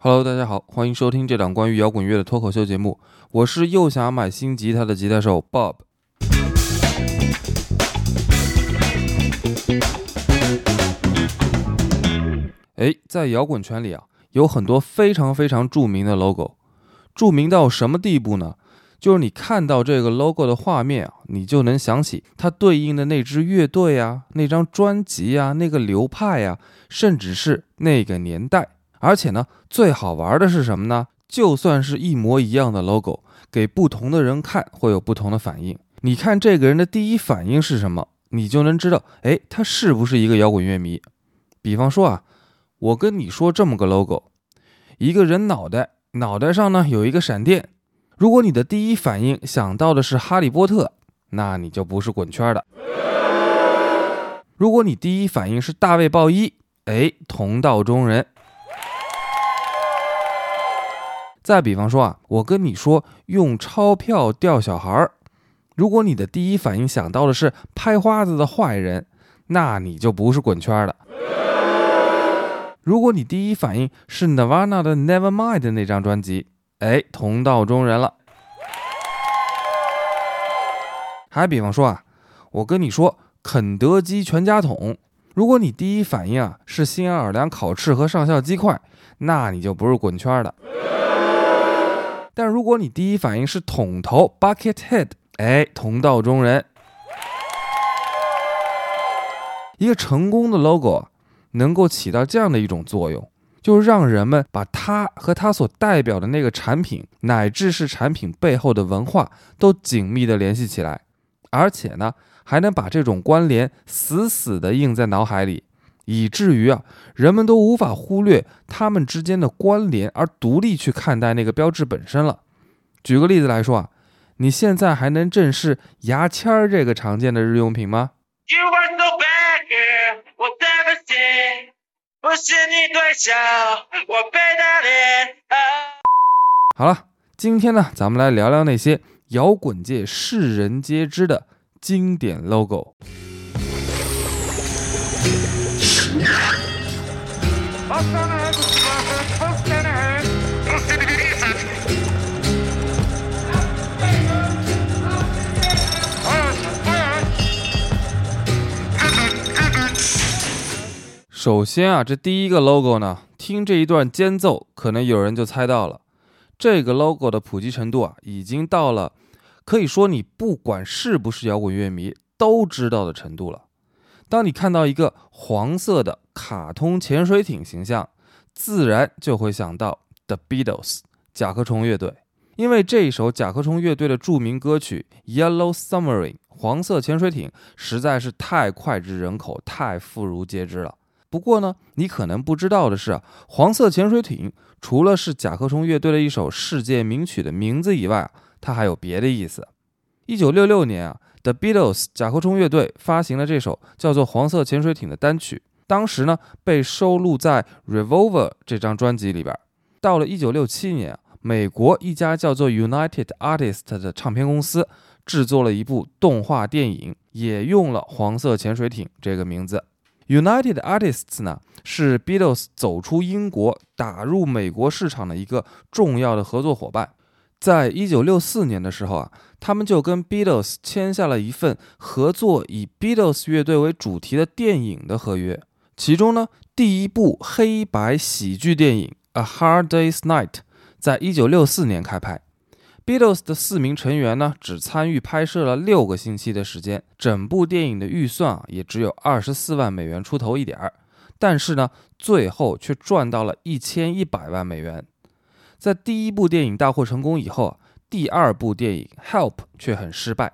Hello，大家好，欢迎收听这档关于摇滚乐的脱口秀节目。我是又想买新吉他的吉他手 Bob。哎，在摇滚圈里啊，有很多非常非常著名的 logo，著名到什么地步呢？就是你看到这个 logo 的画面啊，你就能想起它对应的那支乐队啊、那张专辑啊、那个流派啊，甚至是那个年代。而且呢，最好玩的是什么呢？就算是一模一样的 logo，给不同的人看会有不同的反应。你看这个人的第一反应是什么，你就能知道，哎，他是不是一个摇滚乐迷。比方说啊，我跟你说这么个 logo，一个人脑袋，脑袋上呢有一个闪电。如果你的第一反应想到的是哈利波特，那你就不是滚圈的。如果你第一反应是大卫鲍伊，哎，同道中人。再比方说啊，我跟你说用钞票钓小孩儿，如果你的第一反应想到的是拍花子的坏人，那你就不是滚圈的。如果你第一反应是 Nirvana 的 Nevermind 那张专辑，哎，同道中人了。还比方说啊，我跟你说肯德基全家桶，如果你第一反应啊是新奥尔良烤翅和上校鸡块，那你就不是滚圈的。但如果你第一反应是桶头 （bucket head），哎，同道中人。一个成功的 logo 能够起到这样的一种作用，就是让人们把它和它所代表的那个产品，乃至是产品背后的文化，都紧密的联系起来，而且呢，还能把这种关联死死的印在脑海里。以至于啊，人们都无法忽略它们之间的关联，而独立去看待那个标志本身了。举个例子来说啊，你现在还能正视牙签儿这个常见的日用品吗？好了，今天呢，咱们来聊聊那些摇滚界世人皆知的经典 logo。首先啊，这第一个 logo 呢，听这一段间奏，可能有人就猜到了，这个 logo 的普及程度啊，已经到了可以说你不管是不是摇滚乐迷都知道的程度了。当你看到一个黄色的卡通潜水艇形象，自然就会想到 The Beatles 甲壳虫乐队，因为这一首甲壳虫乐队的著名歌曲《Yellow Submarine》黄色潜水艇实在是太脍炙人口、太妇孺皆知了。不过呢，你可能不知道的是，黄色潜水艇除了是甲壳虫乐队的一首世界名曲的名字以外，它还有别的意思。一九六六年啊。The Beatles 甲壳虫乐队发行了这首叫做《黄色潜水艇》的单曲，当时呢被收录在《Revolver》这张专辑里边。到了1967年，美国一家叫做 United Artists 的唱片公司制作了一部动画电影，也用了《黄色潜水艇》这个名字。United Artists 呢是 Beatles 走出英国打入美国市场的一个重要的合作伙伴。在一九六四年的时候啊，他们就跟 Beatles 签下了一份合作以 Beatles 乐队为主题的电影的合约。其中呢，第一部黑白喜剧电影《A Hard Day's Night》在一九六四年开拍。Beatles 的四名成员呢，只参与拍摄了六个星期的时间，整部电影的预算啊，也只有二十四万美元出头一点儿。但是呢，最后却赚到了一千一百万美元。在第一部电影大获成功以后，第二部电影《Help》却很失败，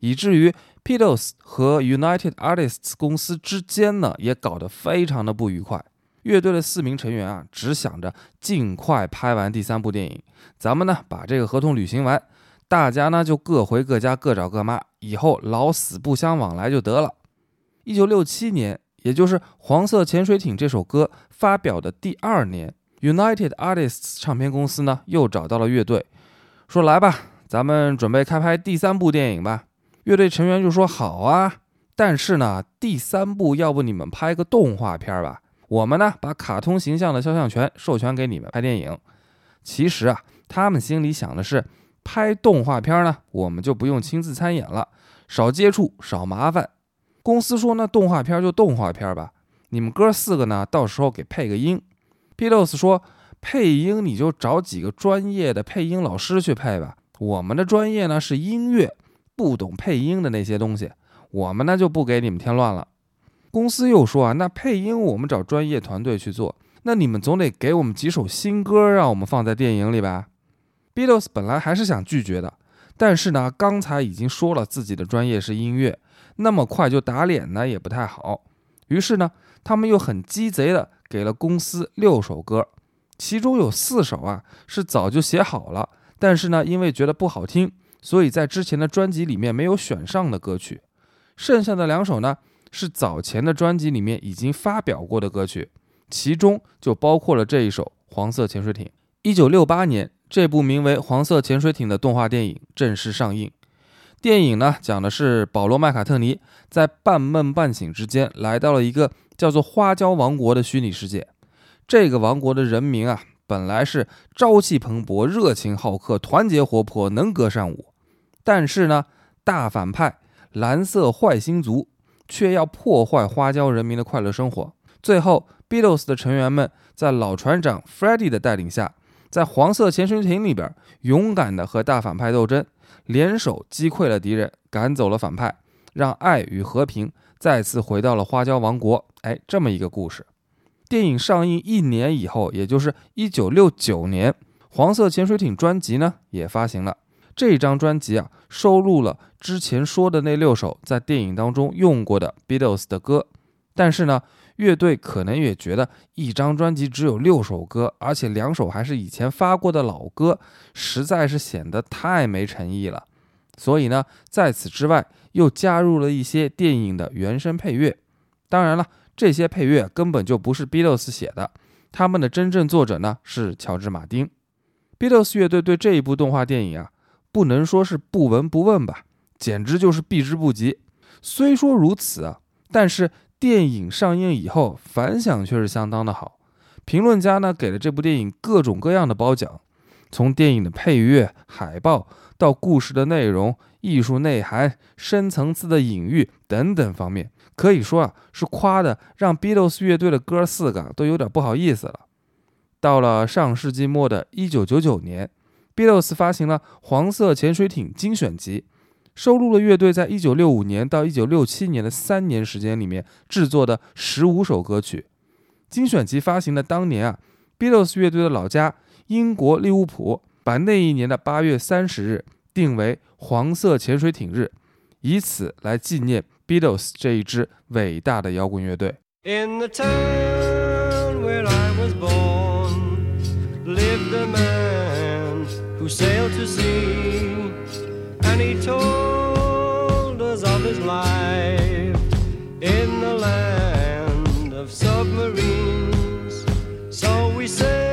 以至于 Beatles 和 United Artists 公司之间呢也搞得非常的不愉快。乐队的四名成员啊，只想着尽快拍完第三部电影，咱们呢把这个合同履行完，大家呢就各回各家，各找各妈，以后老死不相往来就得了。一九六七年，也就是《黄色潜水艇》这首歌发表的第二年。United Artists 唱片公司呢，又找到了乐队，说：“来吧，咱们准备开拍第三部电影吧。”乐队成员就说：“好啊，但是呢，第三部要不你们拍个动画片吧？我们呢把卡通形象的肖像权授权给你们拍电影。其实啊，他们心里想的是，拍动画片呢，我们就不用亲自参演了，少接触，少麻烦。公司说，那动画片就动画片吧，你们哥四个呢，到时候给配个音。Beatles 说，配音你就找几个专业的配音老师去配吧，我们的专业呢是音乐，不懂配音的那些东西，我们呢就不给你们添乱了。公司又说啊，那配音我们找专业团队去做。那你们总得给我们几首新歌，让我们放在电影里吧。Beatles 本来还是想拒绝的，但是呢，刚才已经说了自己的专业是音乐，那么快就打脸呢也不太好。于是呢，他们又很鸡贼的给了公司六首歌，其中有四首啊是早就写好了，但是呢，因为觉得不好听，所以在之前的专辑里面没有选上的歌曲。剩下的两首呢，是早前的专辑里面已经发表过的歌曲。其中就包括了这一首《黄色潜水艇》。一九六八年，这部名为《黄色潜水艇》的动画电影正式上映。电影呢，讲的是保罗·麦卡特尼在半梦半醒之间，来到了一个叫做花椒王国的虚拟世界。这个王国的人民啊，本来是朝气蓬勃、热情好客、团结活泼、能歌善舞。但是呢，大反派蓝色坏星族却要破坏花椒人民的快乐生活。最后。Beatles 的成员们在老船长 Freddie 的带领下，在黄色潜水艇里边勇敢地和大反派斗争，联手击溃了敌人，赶走了反派，让爱与和平再次回到了花椒王国。哎，这么一个故事。电影上映一年以后，也就是1969年，黄色潜水艇专辑呢也发行了。这张专辑啊，收录了之前说的那六首在电影当中用过的 Beatles 的歌，但是呢。乐队可能也觉得一张专辑只有六首歌，而且两首还是以前发过的老歌，实在是显得太没诚意了。所以呢，在此之外又加入了一些电影的原声配乐。当然了，这些配乐根本就不是 Beatles 写的，他们的真正作者呢是乔治·马丁。Beatles 乐队对这一部动画电影啊，不能说是不闻不问吧，简直就是避之不及。虽说如此啊，但是。电影上映以后，反响却是相当的好。评论家呢给了这部电影各种各样的褒奖，从电影的配乐、海报到故事的内容、艺术内涵、深层次的隐喻等等方面，可以说啊是夸的让 Beatles 乐队的哥四个都有点不好意思了。到了上世纪末的一九九九年，Beatles 发行了《黄色潜水艇精选集》。收录了乐队在1965年到1967年的三年时间里面制作的十五首歌曲。精选集发行的当年啊，Beatles 乐队的老家英国利物浦把那一年的8月30日定为黄色潜水艇日，以此来纪念 Beatles 这一支伟大的摇滚乐队。In the town where I was born, lived a man who sailed to sea. and he told us of his life in the land of submarines. So we sailed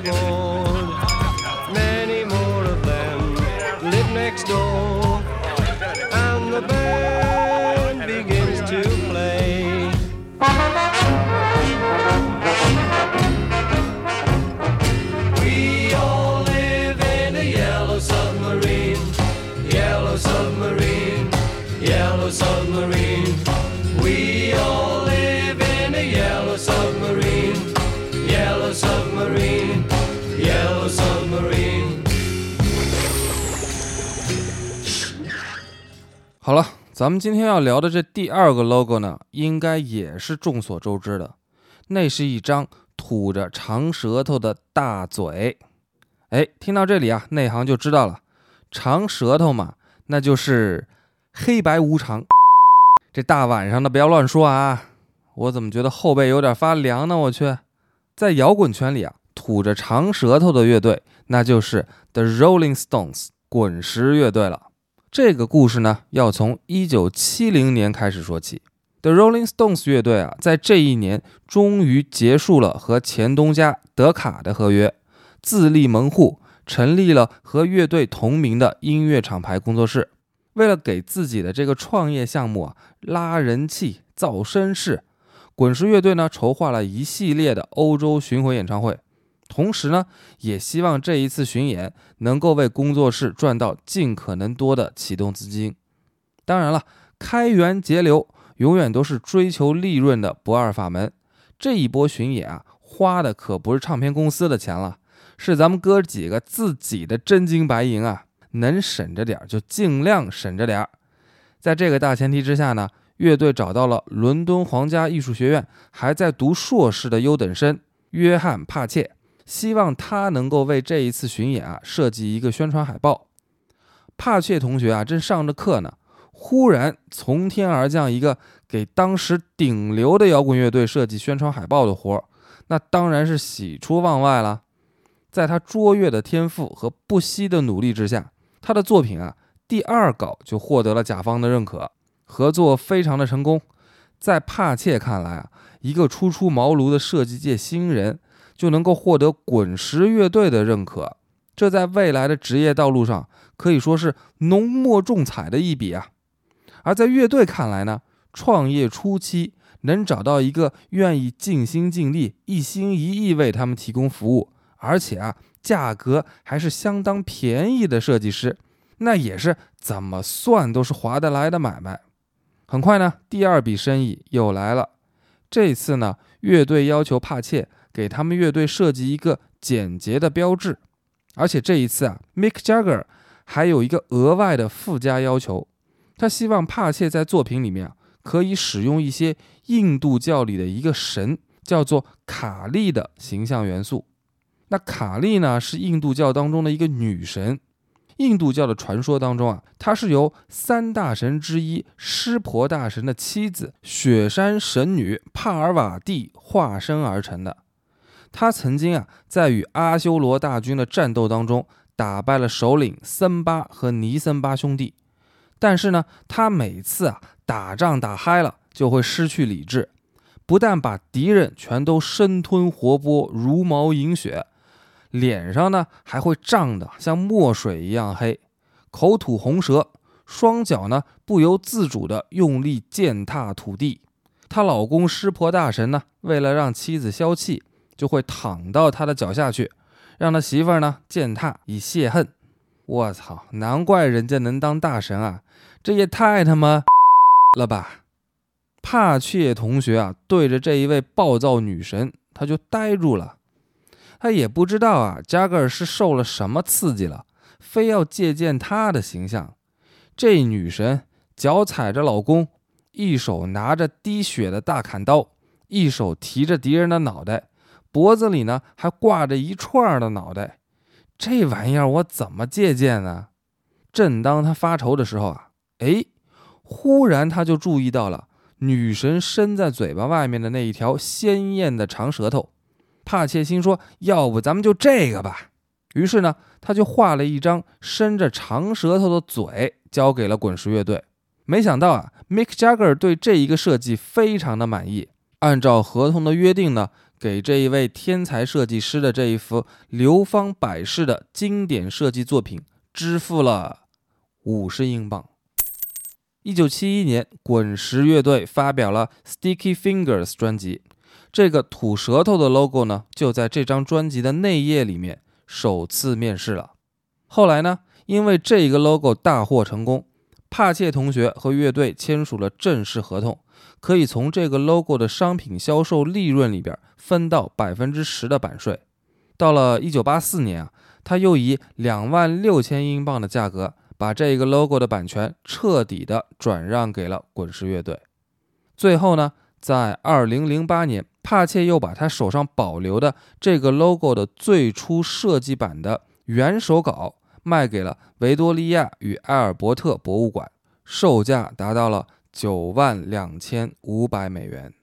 go. 咱们今天要聊的这第二个 logo 呢，应该也是众所周知的，那是一张吐着长舌头的大嘴。哎，听到这里啊，内行就知道了，长舌头嘛，那就是黑白无常。这大晚上的不要乱说啊！我怎么觉得后背有点发凉呢？我去，在摇滚圈里啊，吐着长舌头的乐队，那就是 The Rolling Stones 滚石乐队了。这个故事呢，要从1970年开始说起。The Rolling Stones 乐队啊，在这一年终于结束了和前东家德卡的合约，自立门户，成立了和乐队同名的音乐厂牌工作室。为了给自己的这个创业项目啊拉人气、造声势，滚石乐队呢筹划了一系列的欧洲巡回演唱会，同时呢，也希望这一次巡演能够为工作室赚到尽可能多的启动资金。当然了，开源节流。永远都是追求利润的不二法门。这一波巡演啊，花的可不是唱片公司的钱了，是咱们哥几个自己的真金白银啊！能省着点就尽量省着点儿。在这个大前提之下呢，乐队找到了伦敦皇家艺术学院还在读硕士的优等生约翰·帕切，希望他能够为这一次巡演啊设计一个宣传海报。帕切同学啊，正上着课呢。忽然从天而降一个给当时顶流的摇滚乐队设计宣传海报的活儿，那当然是喜出望外了。在他卓越的天赋和不惜的努力之下，他的作品啊第二稿就获得了甲方的认可，合作非常的成功。在帕切看来啊，一个初出茅庐的设计界新人就能够获得滚石乐队的认可，这在未来的职业道路上可以说是浓墨重彩的一笔啊。而在乐队看来呢，创业初期能找到一个愿意尽心尽力、一心一意为他们提供服务，而且啊价格还是相当便宜的设计师，那也是怎么算都是划得来的买卖。很快呢，第二笔生意又来了。这次呢，乐队要求帕切给他们乐队设计一个简洁的标志，而且这一次啊，Mick Jagger 还有一个额外的附加要求。他希望帕切在作品里面啊，可以使用一些印度教里的一个神，叫做卡利的形象元素。那卡利呢，是印度教当中的一个女神。印度教的传说当中啊，她是由三大神之一湿婆大神的妻子雪山神女帕尔瓦蒂化身而成的。她曾经啊，在与阿修罗大军的战斗当中，打败了首领森巴和尼森巴兄弟。但是呢，他每次啊打仗打嗨了，就会失去理智，不但把敌人全都生吞活剥、如毛饮血，脸上呢还会涨得像墨水一样黑，口吐红舌，双脚呢不由自主地用力践踏土地。她老公湿婆大神呢，为了让妻子消气，就会躺到他的脚下去，让他媳妇儿呢践踏以泄恨。我操，难怪人家能当大神啊！这也太他妈 了吧！帕切同学啊，对着这一位暴躁女神，他就呆住了。他也不知道啊，加格尔是受了什么刺激了，非要借鉴他的形象。这女神脚踩着老公，一手拿着滴血的大砍刀，一手提着敌人的脑袋，脖子里呢还挂着一串的脑袋。这玩意儿我怎么借鉴呢？正当他发愁的时候啊。哎，忽然他就注意到了女神伸在嘴巴外面的那一条鲜艳的长舌头，帕切心说：“要不咱们就这个吧。”于是呢，他就画了一张伸着长舌头的嘴，交给了滚石乐队。没想到啊，Mick Jagger 对这一个设计非常的满意，按照合同的约定呢，给这一位天才设计师的这一幅流芳百世的经典设计作品支付了五十英镑。一九七一年，滚石乐队发表了《Sticky Fingers》专辑，这个吐舌头的 logo 呢，就在这张专辑的内页里面首次面世了。后来呢，因为这一个 logo 大获成功，帕切同学和乐队签署了正式合同，可以从这个 logo 的商品销售利润里边分到百分之十的版税。到了一九八四年啊，他又以两万六千英镑的价格。把这个 logo 的版权彻底的转让给了滚石乐队。最后呢，在二零零八年，帕切又把他手上保留的这个 logo 的最初设计版的原手稿卖给了维多利亚与埃尔伯特博物馆，售价达到了九万两千五百美元。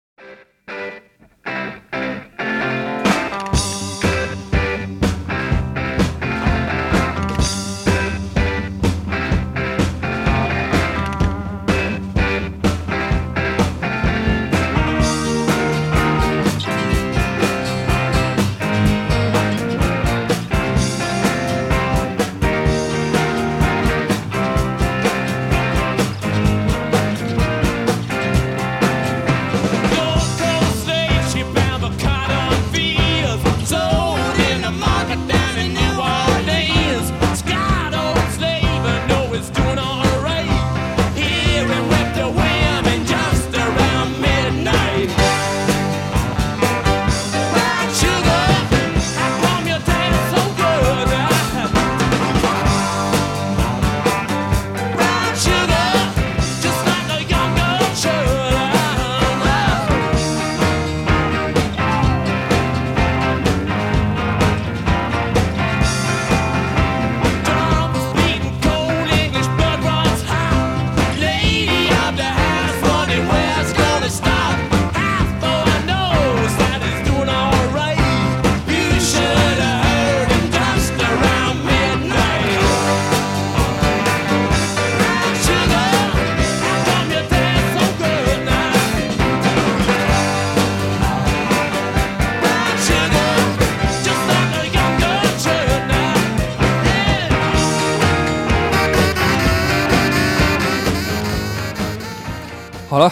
好了，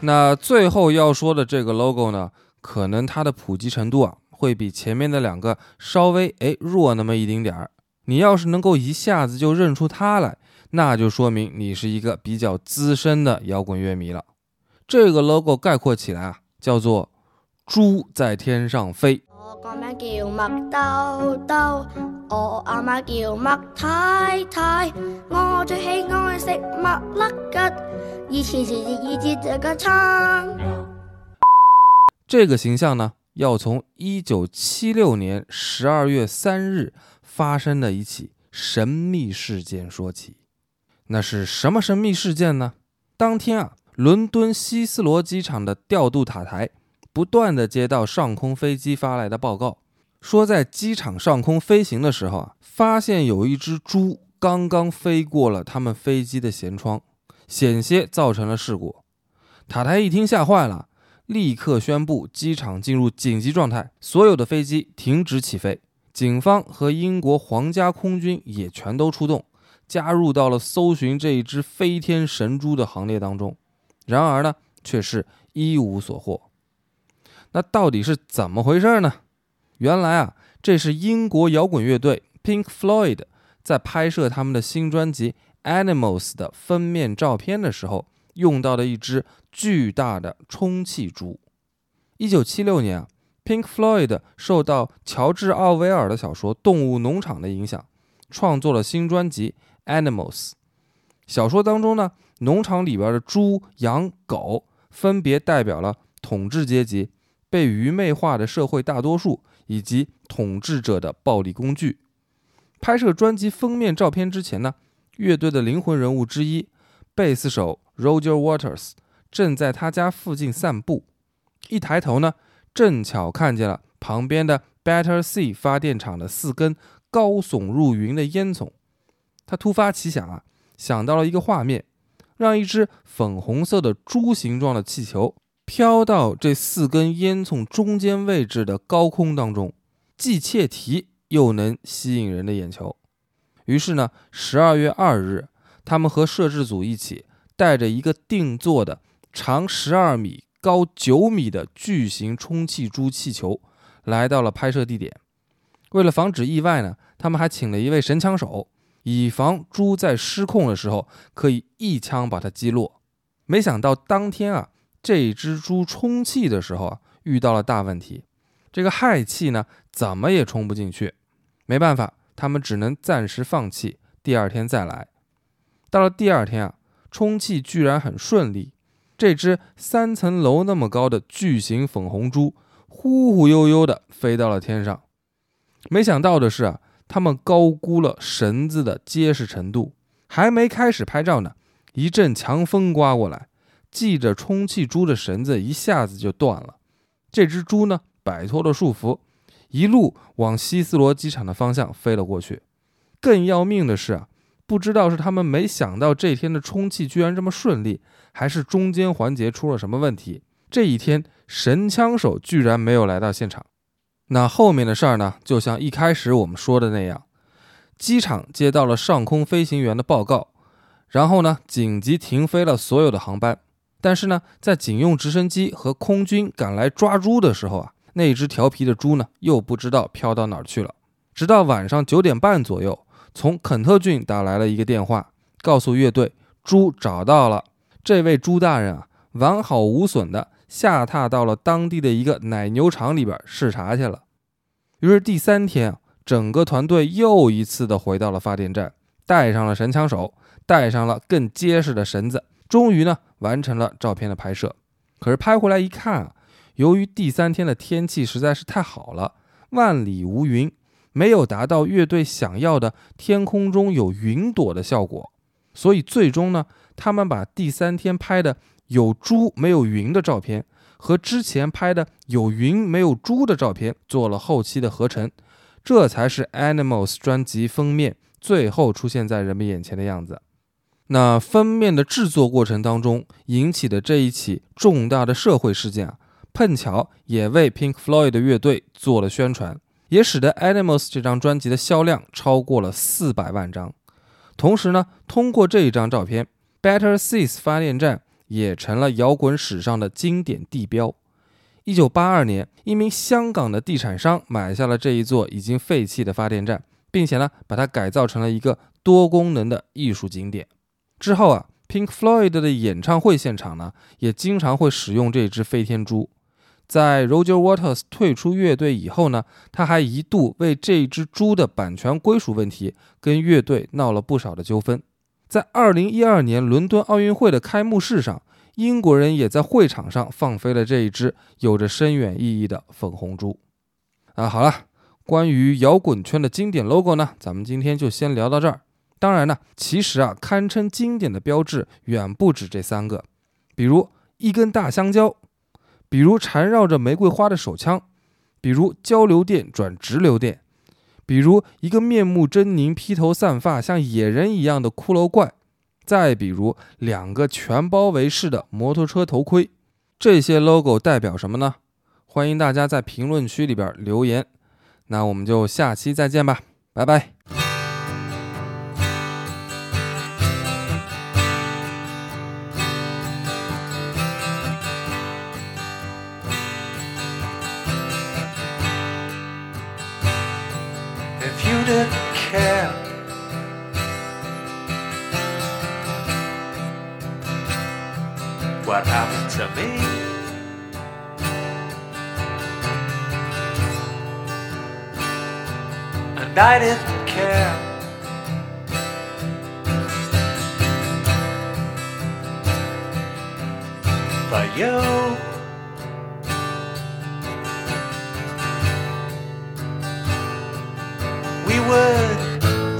那最后要说的这个 logo 呢，可能它的普及程度啊，会比前面的两个稍微哎弱那么一丁点儿。你要是能够一下子就认出它来，那就说明你是一个比较资深的摇滚乐迷了。这个 logo 概括起来啊，叫做“猪在天上飞”。我個名叫麥兜兜，我阿媽叫麥太太，我最喜愛食麥粒吉，以前是以節這個餐。这个形象呢，要从一九七六年十二月三日发生的一起神秘事件说起。那是什么神秘事件呢？当天啊，伦敦希斯罗机场的调度塔台不断的接到上空飞机发来的报告，说在机场上空飞行的时候啊，发现有一只猪刚刚飞过了他们飞机的舷窗，险些造成了事故。塔台一听吓坏了。立刻宣布机场进入紧急状态，所有的飞机停止起飞。警方和英国皇家空军也全都出动，加入到了搜寻这一只飞天神猪的行列当中。然而呢，却是一无所获。那到底是怎么回事呢？原来啊，这是英国摇滚乐队 Pink Floyd 在拍摄他们的新专辑《Animals》的封面照片的时候。用到的一只巨大的充气猪。一九七六年啊，Pink Floyd 受到乔治·奥威尔的小说《动物农场》的影响，创作了新专辑《Animals》。小说当中呢，农场里边的猪、羊、狗分别代表了统治阶级、被愚昧化的社会大多数以及统治者的暴力工具。拍摄专辑封面照片之前呢，乐队的灵魂人物之一，贝斯手。Roger Waters 正在他家附近散步，一抬头呢，正巧看见了旁边的 Battersea 发电厂的四根高耸入云的烟囱。他突发奇想啊，想到了一个画面，让一只粉红色的猪形状的气球飘到这四根烟囱中间位置的高空当中，既切题又能吸引人的眼球。于是呢，十二月二日，他们和摄制组一起。带着一个定做的长十二米、高九米的巨型充气猪气球，来到了拍摄地点。为了防止意外呢，他们还请了一位神枪手，以防猪在失控的时候可以一枪把它击落。没想到当天啊，这只猪充气的时候啊，遇到了大问题，这个氦气呢怎么也充不进去。没办法，他们只能暂时放弃，第二天再来。到了第二天啊。充气居然很顺利，这只三层楼那么高的巨型粉红猪忽忽悠悠地飞到了天上。没想到的是啊，他们高估了绳子的结实程度，还没开始拍照呢，一阵强风刮过来，系着充气猪的绳子一下子就断了。这只猪呢，摆脱了束缚，一路往希斯罗机场的方向飞了过去。更要命的是啊，不知道是他们没想到这天的充气居然这么顺利，还是中间环节出了什么问题。这一天，神枪手居然没有来到现场。那后面的事儿呢，就像一开始我们说的那样，机场接到了上空飞行员的报告。然后呢，紧急停飞了所有的航班。但是呢，在警用直升机和空军赶来抓猪的时候啊，那只调皮的猪呢，又不知道飘到哪儿去了。直到晚上九点半左右，从肯特郡打来了一个电话，告诉乐队猪找到了。这位猪大人啊，完好无损的下榻到了当地的一个奶牛场里边视察去了。于是第三天，整个团队又一次的回到了发电站，带上了神枪手。带上了更结实的绳子，终于呢完成了照片的拍摄。可是拍回来一看啊，由于第三天的天气实在是太好了，万里无云，没有达到乐队想要的天空中有云朵的效果。所以最终呢，他们把第三天拍的有猪没有云的照片和之前拍的有云没有猪的照片做了后期的合成，这才是 Animals 专辑封面最后出现在人们眼前的样子。那封面的制作过程当中引起的这一起重大的社会事件啊，碰巧也为 Pink Floyd 的乐队做了宣传，也使得 Animals 这张专辑的销量超过了四百万张。同时呢，通过这一张照片，Battersea 发电站也成了摇滚史上的经典地标。一九八二年，一名香港的地产商买下了这一座已经废弃的发电站，并且呢，把它改造成了一个多功能的艺术景点。之后啊，Pink Floyd 的演唱会现场呢，也经常会使用这只飞天猪。在 Roger Waters 退出乐队以后呢，他还一度为这只猪的版权归属问题跟乐队闹了不少的纠纷。在2012年伦敦奥运会的开幕式上，英国人也在会场上放飞了这一只有着深远意义的粉红猪。啊，好了，关于摇滚圈的经典 logo 呢，咱们今天就先聊到这儿。当然呢，其实啊，堪称经典的标志远不止这三个，比如一根大香蕉，比如缠绕着玫瑰花的手枪，比如交流电转直流电，比如一个面目狰狞、披头散发、像野人一样的骷髅怪，再比如两个全包围式的摩托车头盔。这些 logo 代表什么呢？欢迎大家在评论区里边留言。那我们就下期再见吧，拜拜。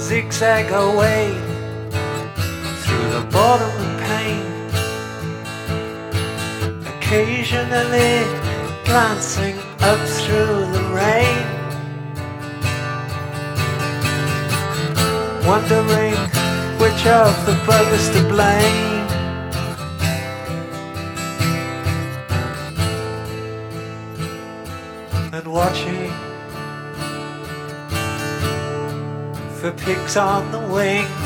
Zigzag away through the bottom of pain occasionally glancing up through the rain, wondering which of the brothers to blame. And watching for pigs on the wing.